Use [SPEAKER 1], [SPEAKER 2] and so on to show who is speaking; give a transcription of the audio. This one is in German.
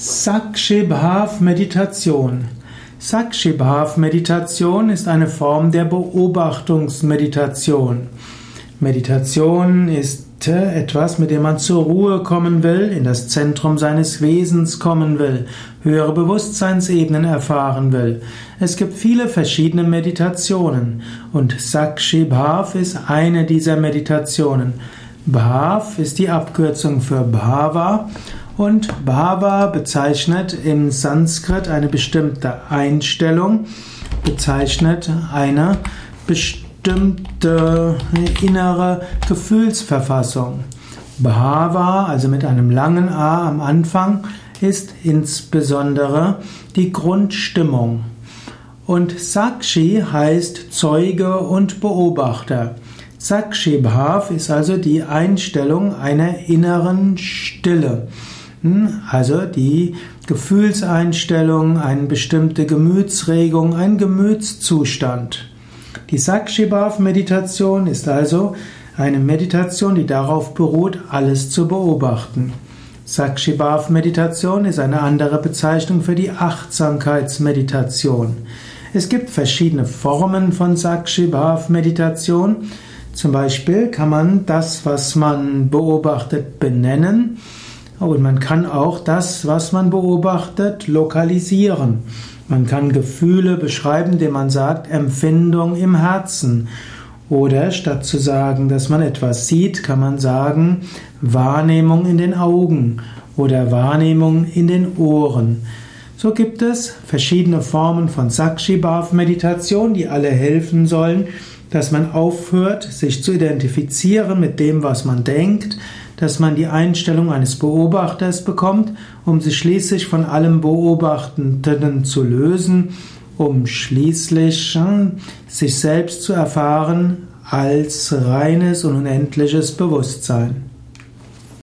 [SPEAKER 1] Sakshibhav Meditation. Sakshibhav Meditation ist eine Form der Beobachtungsmeditation. Meditation ist etwas, mit dem man zur Ruhe kommen will, in das Zentrum seines Wesens kommen will, höhere Bewusstseinsebenen erfahren will. Es gibt viele verschiedene Meditationen und Sakshibhav ist eine dieser Meditationen. Bhav ist die Abkürzung für Bhava und Bhava bezeichnet im Sanskrit eine bestimmte Einstellung, bezeichnet eine bestimmte innere Gefühlsverfassung. Bhava, also mit einem langen A am Anfang, ist insbesondere die Grundstimmung. Und Sakshi heißt Zeuge und Beobachter. Sakshi Bhav ist also die Einstellung einer inneren Stille. Hm, also die Gefühlseinstellung, eine bestimmte Gemütsregung, ein Gemütszustand. Die Sakshi Bhav Meditation ist also eine Meditation, die darauf beruht, alles zu beobachten. Sakshi Bhav Meditation ist eine andere Bezeichnung für die Achtsamkeitsmeditation. Es gibt verschiedene Formen von Sakshi Bhav Meditation. Zum Beispiel kann man das, was man beobachtet, benennen und man kann auch das, was man beobachtet, lokalisieren. Man kann Gefühle beschreiben, indem man sagt Empfindung im Herzen. Oder statt zu sagen, dass man etwas sieht, kann man sagen Wahrnehmung in den Augen oder Wahrnehmung in den Ohren. So gibt es verschiedene Formen von Sakshibhav-Meditation, die alle helfen sollen, dass man aufhört, sich zu identifizieren mit dem, was man denkt, dass man die Einstellung eines Beobachters bekommt, um sich schließlich von allem Beobachtenden zu lösen, um schließlich hm, sich selbst zu erfahren als reines und unendliches Bewusstsein.